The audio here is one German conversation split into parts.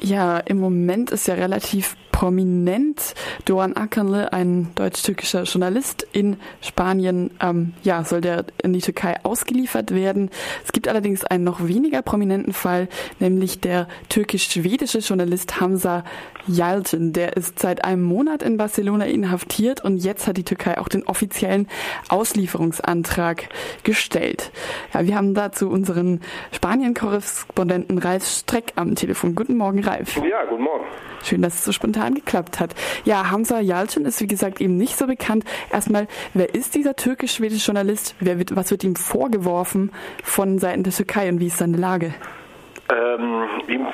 Ja, im Moment ist ja relativ prominent. Doğan Akınlı, ein deutsch-türkischer Journalist in Spanien, ähm, ja, soll der in die Türkei ausgeliefert werden. Es gibt allerdings einen noch weniger prominenten Fall, nämlich der türkisch-schwedische Journalist Hamza Yalcin. Der ist seit einem Monat in Barcelona inhaftiert und jetzt hat die Türkei auch den offiziellen Auslieferungsantrag gestellt. Ja, wir haben dazu unseren Spanien-Korrespondenten Ralf Streck am Telefon. Guten Morgen, Ralf. Ja, guten Morgen. Schön, dass es so spontan geklappt hat. Ja, Hamza Yalcin ist wie gesagt eben nicht so bekannt. Erstmal, wer ist dieser türkisch-schwedische Journalist? Wird, was wird ihm vorgeworfen von Seiten der Türkei und wie ist seine Lage? Ähm, ihm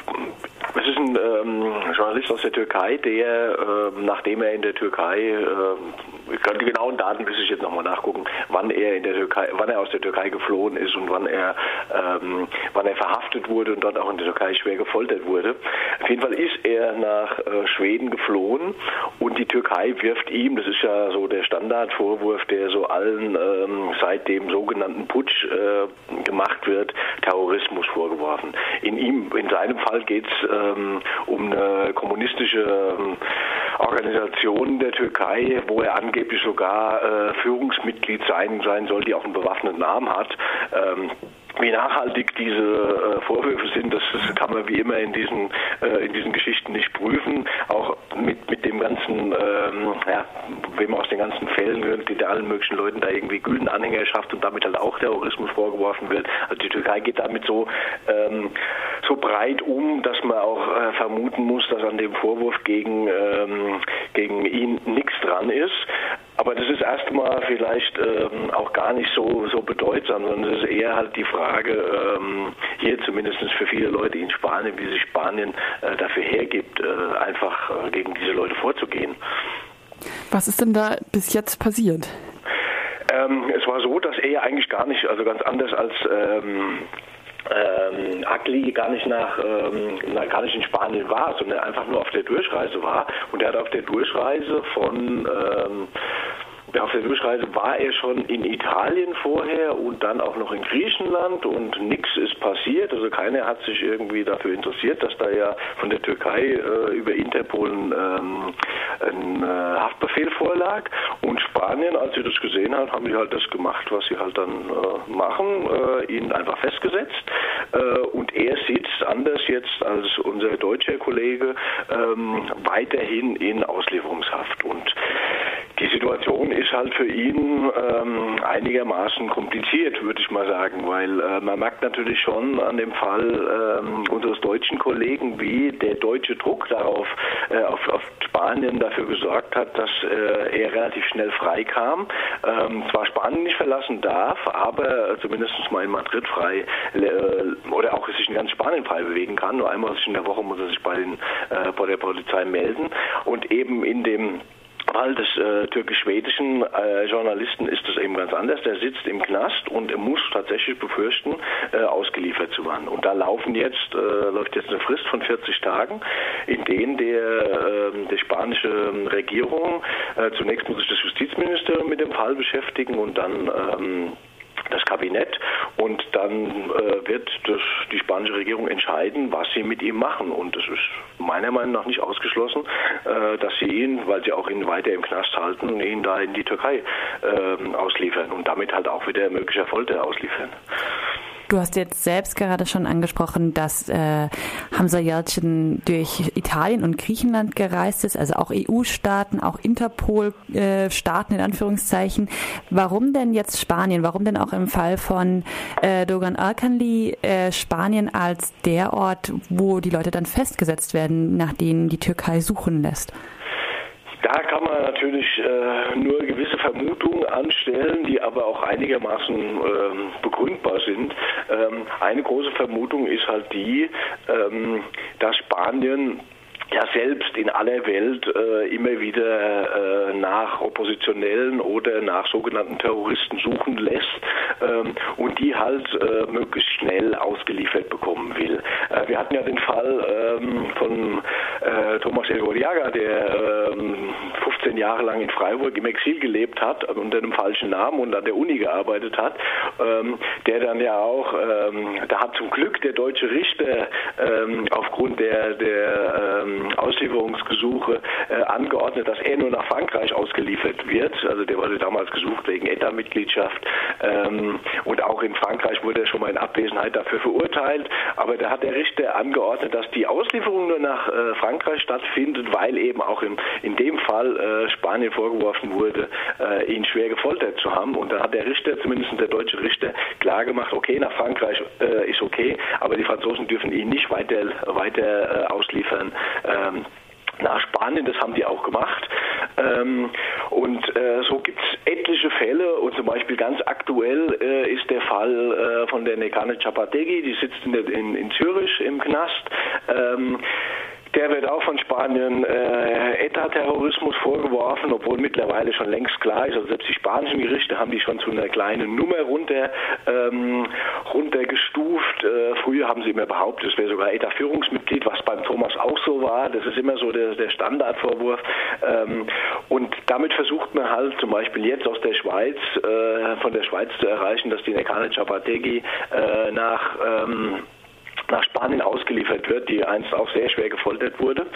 es ist ein ähm, Journalist aus der Türkei, der, äh, nachdem er in der Türkei, äh, ich kann die genauen Daten müsste ich jetzt nochmal nachgucken, wann er in der Türkei, wann er aus der Türkei geflohen ist und wann er, ähm, wann er verhaftet wurde und dort auch in der Türkei schwer gefoltert wurde. Auf jeden Fall ist er nach äh, Schweden geflohen und die Türkei wirft ihm, das ist ja so der Standardvorwurf, der so allen ähm, seit dem sogenannten Putsch äh, gemacht wird, Terrorismus vorgeworfen. In ihm, in seinem Fall geht es ähm, um eine kommunistische ähm, Organisation der Türkei, wo er angeblich sogar äh, Führungsmitglied sein, sein soll, die auch einen bewaffneten Arm hat. Ähm, wie nachhaltig diese äh, Vorwürfe sind, das, das, kann man wie immer in diesen, äh, in diesen Geschichten nicht prüfen. Auch mit, mit dem ganzen, ähm, ja, wenn man aus den ganzen Fällen hört, die da allen möglichen Leuten da irgendwie Gülenanhängerschaft und damit halt auch Terrorismus vorgeworfen wird. Also die Türkei geht damit so, ähm, so breit um, dass man auch äh, vermuten muss, dass an dem Vorwurf gegen, ähm, gegen ihn nichts dran ist. Aber das ist erstmal vielleicht ähm, auch gar nicht so, so bedeutsam, sondern es ist eher halt die Frage, ähm, hier zumindest für viele Leute in Spanien, wie sich Spanien äh, dafür hergibt, äh, einfach äh, gegen diese Leute vorzugehen. Was ist denn da bis jetzt passiert? Ähm, es war so, dass er eigentlich gar nicht, also ganz anders als ähm, Agli gar nicht nach, ähm, gar nicht in Spanien war, sondern einfach nur auf der Durchreise war. Und er hat auf der Durchreise von ähm, auf der Durchreise war er schon in Italien vorher und dann auch noch in Griechenland und nichts ist passiert. Also keiner hat sich irgendwie dafür interessiert, dass da ja von der Türkei äh, über Interpol ähm, ein äh, Haftbefehl vorlag. Und Spanien, als sie das gesehen hat, haben sie halt das gemacht, was sie halt dann äh, machen, äh, ihn einfach festgesetzt. Äh, und er sitzt anders jetzt als unser deutscher Kollege ähm, weiterhin in Auslieferungshaft. Und Situation ist halt für ihn ähm, einigermaßen kompliziert, würde ich mal sagen, weil äh, man merkt natürlich schon an dem Fall ähm, unseres deutschen Kollegen, wie der deutsche Druck darauf äh, auf, auf, Spanien dafür gesorgt hat, dass äh, er relativ schnell freikam. Ähm, zwar Spanien nicht verlassen darf, aber zumindest mal in Madrid frei äh, oder auch sich in ganz Spanien frei bewegen kann. Nur einmal in der Woche muss er sich bei, den, äh, bei der Polizei melden und eben in dem Fall des äh, türkisch-schwedischen äh, Journalisten ist das eben ganz anders. Der sitzt im Knast und muss tatsächlich befürchten, äh, ausgeliefert zu werden. Und da laufen jetzt, äh, läuft jetzt eine Frist von 40 Tagen, in denen der, ähm, die spanische Regierung, äh, zunächst muss sich das Justizministerium mit dem Fall beschäftigen und dann ähm, das Kabinett und dann äh, wird das, die spanische Regierung entscheiden, was sie mit ihm machen. Und es ist meiner Meinung nach nicht ausgeschlossen, äh, dass sie ihn, weil sie auch ihn weiter im Knast halten, ihn da in die Türkei äh, ausliefern und damit halt auch wieder möglicher Folter ausliefern. Du hast jetzt selbst gerade schon angesprochen, dass äh, Hamza Yalcin durch Italien und Griechenland gereist ist, also auch EU-Staaten, auch Interpol-Staaten äh, in Anführungszeichen. Warum denn jetzt Spanien? Warum denn auch im Fall von äh, Dogan Alkanli äh, Spanien als der Ort, wo die Leute dann festgesetzt werden, nach denen die Türkei suchen lässt? Da kann man natürlich äh, nur gewisse Vermutungen anstellen, die aber auch einigermaßen ähm, begründbar sind. Ähm, eine große Vermutung ist halt die, ähm, dass Spanien ja selbst in aller Welt äh, immer wieder äh, nach Oppositionellen oder nach sogenannten Terroristen suchen lässt ähm, und die halt äh, möglichst schnell ausgeliefert bekommen will. Äh, wir hatten ja den Fall ähm, von äh, Thomas Elgoriaga, der ähm, 15 Jahre lang in Freiburg im Exil gelebt hat, unter einem falschen Namen und an der Uni gearbeitet hat, ähm, der dann ja auch, ähm, da hat zum Glück der deutsche Richter ähm, aufgrund der, der ähm, Auslieferungsgesuche äh, angeordnet, dass er nur nach Frankreich ausgeliefert wird. Also der wurde damals gesucht wegen ETA-Mitgliedschaft ähm, und auch in Frankreich wurde er schon mal in Abwesenheit dafür verurteilt. Aber da hat der Richter angeordnet, dass die Auslieferung nur nach äh, Frankreich stattfindet, weil eben auch in, in dem Fall äh, Spanien vorgeworfen wurde, äh, ihn schwer gefoltert zu haben. Und da hat der Richter, zumindest der deutsche Richter, klar gemacht, okay, nach Frankreich äh, ist okay, aber die Franzosen dürfen ihn nicht weiter, weiter äh, ausliefern. Ähm, nach Spanien, das haben die auch gemacht. Ähm, und äh, so gibt es etliche Fälle und zum Beispiel ganz aktuell äh, ist der Fall äh, von der Nekane Chapategi, die sitzt in, der, in, in Zürich im Knast. Ähm, der wird auch von Spanien äh, ETA-Terrorismus vorgeworfen, obwohl mittlerweile schon längst klar ist, also selbst die spanischen Gerichte haben die schon zu einer kleinen Nummer runter, ähm, runtergestuft. Äh, früher haben sie immer behauptet, es wäre sogar ETA-Führungsmitglied, was beim Thomas auch so war. Das ist immer so der, der Standardvorwurf. Ähm, und damit versucht man halt zum Beispiel jetzt aus der Schweiz, äh, von der Schweiz zu erreichen, dass die Nekane Chapategi äh, nach ähm, nach Spanien ausgeliefert wird, die einst auch sehr schwer gefoltert wurde.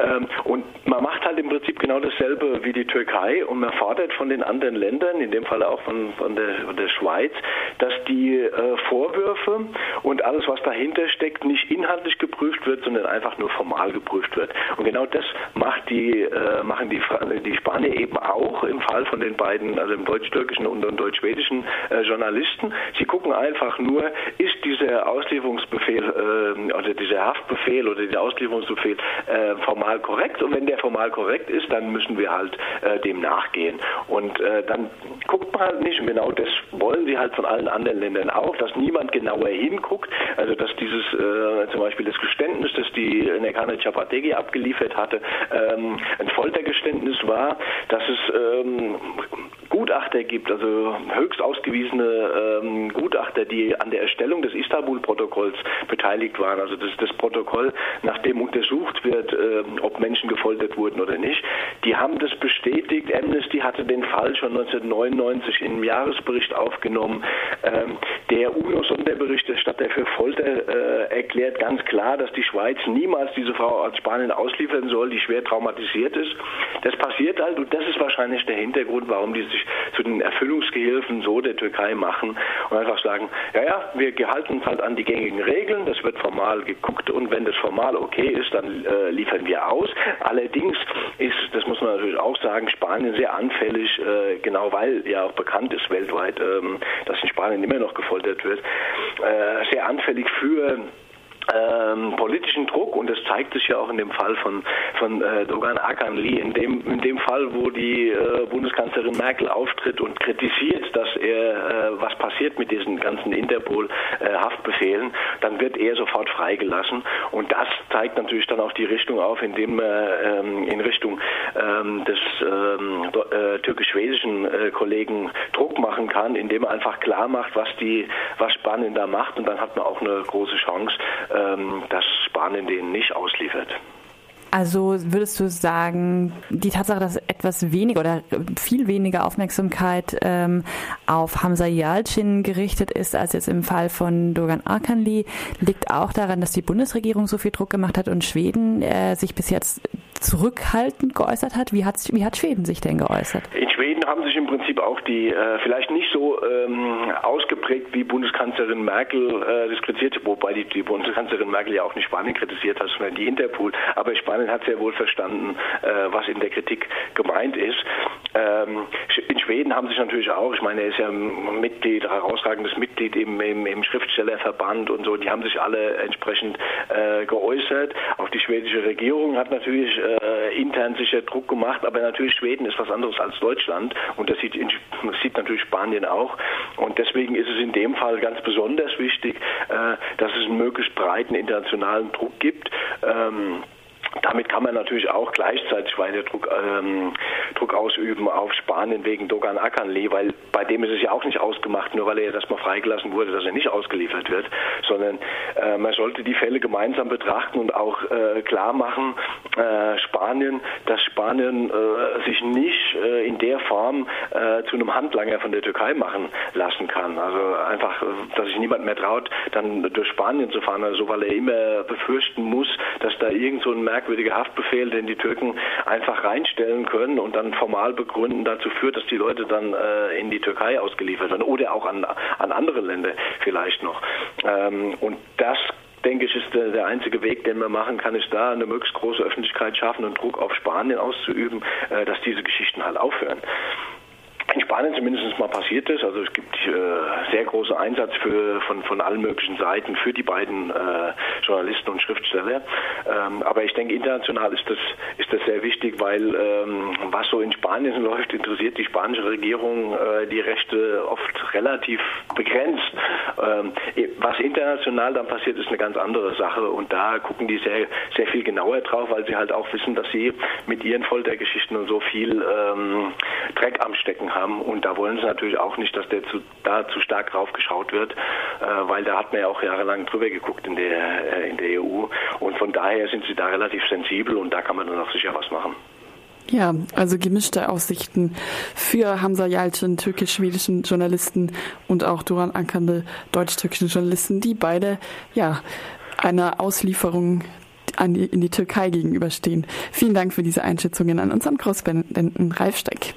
Ähm, und man macht halt im Prinzip genau dasselbe wie die Türkei und man fordert von den anderen Ländern, in dem Fall auch von, von, der, von der Schweiz, dass die äh, Vorwürfe und alles, was dahinter steckt, nicht inhaltlich geprüft wird, sondern einfach nur formal geprüft wird. Und genau das macht die, äh, machen die, die Spanier eben auch im Fall von den beiden, also im deutsch-türkischen und dem deutsch-schwedischen äh, Journalisten. Sie gucken einfach nur, ist dieser Auslieferungsbefehl äh, oder dieser Haftbefehl oder dieser Auslieferungsbefehl äh, formal korrekt und wenn der formal korrekt ist, dann müssen wir halt äh, dem nachgehen. Und äh, dann guckt man halt nicht, und genau das wollen sie halt von allen anderen Ländern auch, dass niemand genauer hinguckt, also dass dieses äh, zum Beispiel das Geständnis, das die Nekane Chapategi abgeliefert hatte, ähm, ein Foltergeständnis war, dass es ähm, Gutachter gibt, also höchst ausgewiesene ähm, Gutachter, die an der Erstellung des Istanbul-Protokolls beteiligt waren. Also das ist das Protokoll, nach dem untersucht wird, äh, ob Menschen gefoltert wurden oder nicht. Die haben das bestätigt. Amnesty hatte den Fall schon 1999 im Jahresbericht aufgenommen. Ähm, der UNO-Sonderberichterstatter für Folter äh, erklärt ganz klar, dass die Schweiz niemals diese Frau aus Spanien ausliefern soll, die schwer traumatisiert ist. Das passiert halt und das ist wahrscheinlich der Hintergrund, warum die sich zu den Erfüllungsgehilfen so der Türkei machen und einfach sagen, ja, ja, wir gehalten uns halt an die gängigen Regeln, das wird formal geguckt und wenn das formal okay ist, dann äh, liefern wir aus. Allerdings ist, das muss man natürlich auch sagen, Spanien sehr anfällig, äh, genau weil ja auch bekannt ist weltweit, ähm, dass in Spanien immer noch gefoltert wird, äh, sehr anfällig für ähm, politischen Druck und das zeigt sich ja auch in dem Fall von, von äh, Dogan Akanli, in dem, in dem Fall, wo die äh, Bundeskanzlerin Merkel auftritt und kritisiert, dass er, äh, was passiert mit diesen ganzen Interpol-Haftbefehlen, dann wird er sofort freigelassen. Und das zeigt natürlich dann auch die Richtung auf, indem man ähm, in Richtung ähm, des ähm, äh, türkisch-schwedischen äh, Kollegen Druck machen kann, indem man einfach klar macht, was die, was Spanien da macht. Und dann hat man auch eine große Chance, ähm, dass Spanien den nicht ausliefert. Also würdest du sagen, die Tatsache, dass etwas weniger oder viel weniger Aufmerksamkeit ähm, auf Hamza Yalcin gerichtet ist als jetzt im Fall von Dogan Arkanli, liegt auch daran, dass die Bundesregierung so viel Druck gemacht hat und Schweden äh, sich bis jetzt zurückhaltend geäußert hat. Wie hat, wie hat Schweden sich denn geäußert? In Schweden haben sich im Prinzip auch die, äh, vielleicht nicht so ähm, ausgeprägt wie Bundeskanzlerin Merkel äh, das kritisiert, wobei die, die, Bundeskanzlerin Merkel ja auch nicht Spanien kritisiert hat, sondern die Interpol. Aber Spanien hat sehr wohl verstanden, äh, was in der Kritik gemeint ist. Ähm, in Schweden haben sich natürlich auch, ich meine, er ist ja ein Mitglied, herausragendes Mitglied im, im, im Schriftstellerverband und so, die haben sich alle entsprechend äh, geäußert. Auch die schwedische Regierung hat natürlich äh, intern sicher Druck gemacht, aber natürlich Schweden ist was anderes als Deutschland und das sieht, in, das sieht natürlich Spanien auch. Und deswegen ist es in dem Fall ganz besonders wichtig, äh, dass es einen möglichst breiten internationalen Druck gibt. Ähm, damit kann man natürlich auch gleichzeitig weiter Druck, ähm, ausüben auf Spanien wegen Dogan Akanli, weil bei dem ist es ja auch nicht ausgemacht, nur weil er jetzt erstmal freigelassen wurde, dass er nicht ausgeliefert wird, sondern äh, man sollte die Fälle gemeinsam betrachten und auch äh, klar machen, äh, Spanien, dass Spanien äh, sich nicht äh, in der Form äh, zu einem Handlanger von der Türkei machen lassen kann. Also einfach, dass sich niemand mehr traut, dann durch Spanien zu fahren, also weil er immer befürchten muss, dass da irgend so ein merkwürdiger Haftbefehl, den die Türken einfach reinstellen können und dann formal begründen, dazu führt, dass die Leute dann äh, in die Türkei ausgeliefert werden oder auch an, an andere Länder vielleicht noch. Ähm, und das denke ich, ist der, einzige Weg, den man machen kann, ist da eine möglichst große Öffentlichkeit schaffen und Druck auf Spanien auszuüben, äh, dass diese Geschichten halt aufhören in Spanien zumindest mal passiert ist. Also es gibt äh, sehr großen Einsatz für, von, von allen möglichen Seiten für die beiden äh, Journalisten und Schriftsteller. Ähm, aber ich denke, international ist das, ist das sehr wichtig, weil ähm, was so in Spanien läuft, interessiert die spanische Regierung äh, die Rechte oft relativ begrenzt. Ähm, was international dann passiert, ist eine ganz andere Sache und da gucken die sehr, sehr viel genauer drauf, weil sie halt auch wissen, dass sie mit ihren Foltergeschichten und so viel ähm, Dreck am Stecken haben haben. Und da wollen sie natürlich auch nicht, dass der zu, da zu stark drauf geschaut wird, äh, weil da hat man ja auch jahrelang drüber geguckt in der, äh, in der EU. Und von daher sind sie da relativ sensibel und da kann man dann auch sicher was machen. Ja, also gemischte Aussichten für Hamza Yalcin, türkisch-schwedischen Journalisten und auch Duran Ankande, deutsch-türkischen Journalisten, die beide ja einer Auslieferung an die, in die Türkei gegenüberstehen. Vielen Dank für diese Einschätzungen an unseren Korrespondenten Ralf Steck.